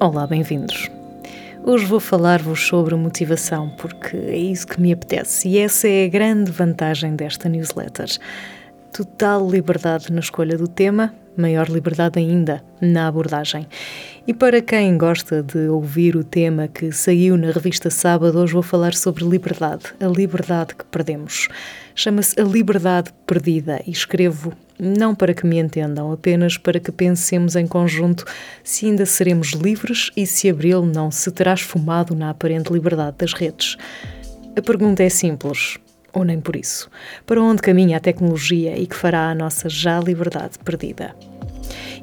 Olá, bem-vindos. Hoje vou falar-vos sobre motivação, porque é isso que me apetece e essa é a grande vantagem desta newsletter. Total liberdade na escolha do tema, maior liberdade ainda na abordagem. E para quem gosta de ouvir o tema que saiu na revista Sábado, hoje vou falar sobre liberdade, a liberdade que perdemos. Chama-se A Liberdade Perdida e escrevo não para que me entendam, apenas para que pensemos em conjunto se ainda seremos livres e se abril não se terá esfumado na aparente liberdade das redes. A pergunta é simples, ou nem por isso. Para onde caminha a tecnologia e que fará a nossa já liberdade perdida?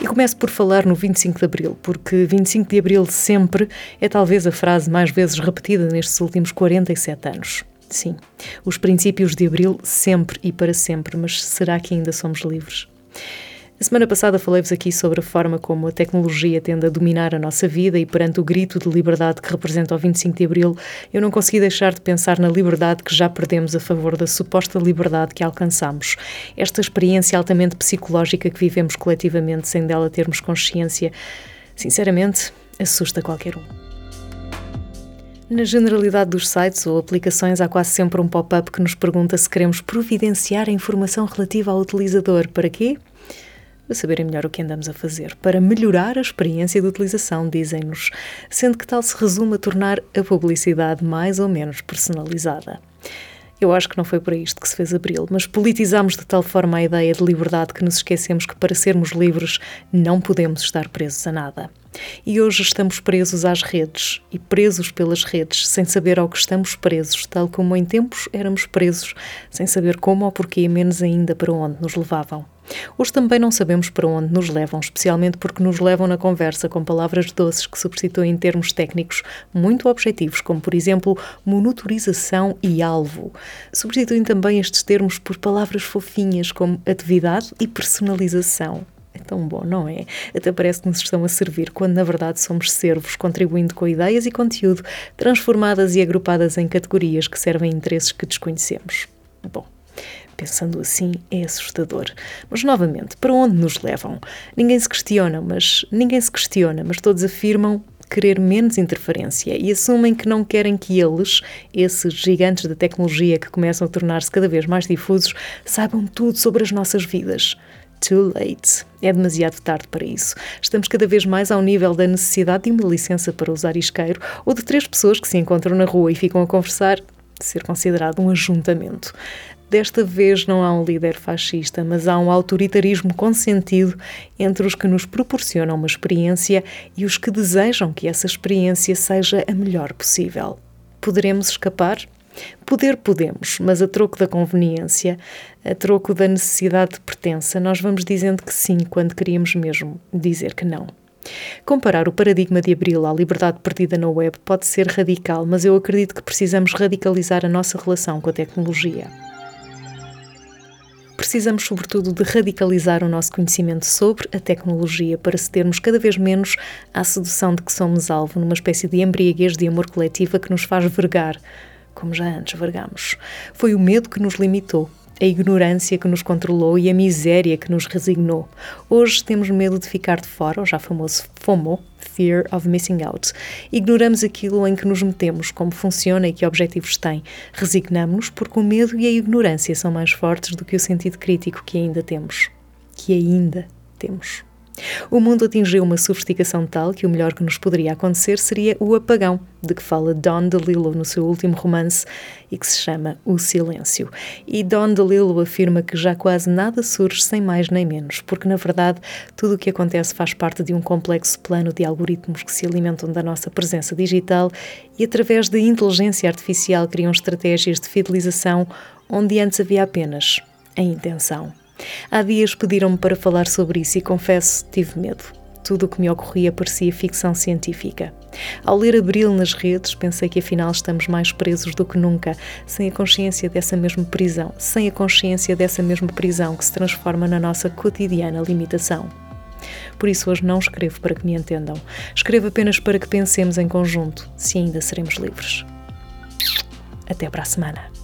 E começo por falar no 25 de Abril, porque 25 de Abril sempre é talvez a frase mais vezes repetida nestes últimos 47 anos. Sim, os princípios de Abril sempre e para sempre, mas será que ainda somos livres? A semana passada falei-vos aqui sobre a forma como a tecnologia tende a dominar a nossa vida e perante o grito de liberdade que representa o 25 de Abril, eu não consegui deixar de pensar na liberdade que já perdemos a favor da suposta liberdade que alcançamos. Esta experiência altamente psicológica que vivemos coletivamente sem dela termos consciência, sinceramente, assusta qualquer um. Na generalidade dos sites ou aplicações há quase sempre um pop-up que nos pergunta se queremos providenciar a informação relativa ao utilizador. Para quê? Para saberem melhor o que andamos a fazer. Para melhorar a experiência de utilização, dizem-nos, sendo que tal se resume a tornar a publicidade mais ou menos personalizada. Eu acho que não foi para isto que se fez Abril, mas politizámos de tal forma a ideia de liberdade que nos esquecemos que para sermos livres não podemos estar presos a nada. E hoje estamos presos às redes e presos pelas redes, sem saber ao que estamos presos, tal como em tempos éramos presos, sem saber como ou porquê, menos ainda para onde nos levavam. Hoje também não sabemos para onde nos levam, especialmente porque nos levam na conversa com palavras doces que substituem termos técnicos muito objetivos, como por exemplo monitorização e alvo. Substituem também estes termos por palavras fofinhas como atividade e personalização. É tão bom, não é? Até parece que nos estão a servir, quando na verdade somos servos, contribuindo com ideias e conteúdo, transformadas e agrupadas em categorias que servem a interesses que desconhecemos. Bom, Pensando assim, é assustador. Mas novamente, para onde nos levam? Ninguém se questiona, mas ninguém se questiona, mas todos afirmam querer menos interferência e assumem que não querem que eles, esses gigantes da tecnologia que começam a tornar-se cada vez mais difusos, saibam tudo sobre as nossas vidas. Too late. É demasiado tarde para isso. Estamos cada vez mais ao nível da necessidade de uma licença para usar isqueiro ou de três pessoas que se encontram na rua e ficam a conversar ser considerado um ajuntamento. Desta vez não há um líder fascista, mas há um autoritarismo consentido entre os que nos proporcionam uma experiência e os que desejam que essa experiência seja a melhor possível. Poderemos escapar? Poder podemos, mas a troco da conveniência, a troco da necessidade de pertença, nós vamos dizendo que sim quando queríamos mesmo dizer que não. Comparar o paradigma de Abril à liberdade perdida na web pode ser radical, mas eu acredito que precisamos radicalizar a nossa relação com a tecnologia precisamos, sobretudo, de radicalizar o nosso conhecimento sobre a tecnologia para cedermos cada vez menos à sedução de que somos alvo, numa espécie de embriaguez de amor coletiva que nos faz vergar, como já antes vergamos. Foi o medo que nos limitou a ignorância que nos controlou e a miséria que nos resignou. Hoje temos medo de ficar de fora, o já famoso FOMO, Fear of Missing Out. Ignoramos aquilo em que nos metemos, como funciona e que objetivos tem. Resignamos-nos porque o medo e a ignorância são mais fortes do que o sentido crítico que ainda temos. Que ainda temos. O mundo atingiu uma sofisticação tal que o melhor que nos poderia acontecer seria o apagão, de que fala Don DeLillo no seu último romance e que se chama O Silêncio. E Don DeLillo afirma que já quase nada surge sem mais nem menos, porque na verdade tudo o que acontece faz parte de um complexo plano de algoritmos que se alimentam da nossa presença digital e através da inteligência artificial criam estratégias de fidelização onde antes havia apenas a intenção. Há dias pediram-me para falar sobre isso e confesso, tive medo. Tudo o que me ocorria parecia ficção científica. Ao ler Abril nas redes, pensei que afinal estamos mais presos do que nunca, sem a consciência dessa mesma prisão, sem a consciência dessa mesma prisão que se transforma na nossa cotidiana limitação. Por isso hoje não escrevo para que me entendam. Escrevo apenas para que pensemos em conjunto se ainda seremos livres. Até para a semana.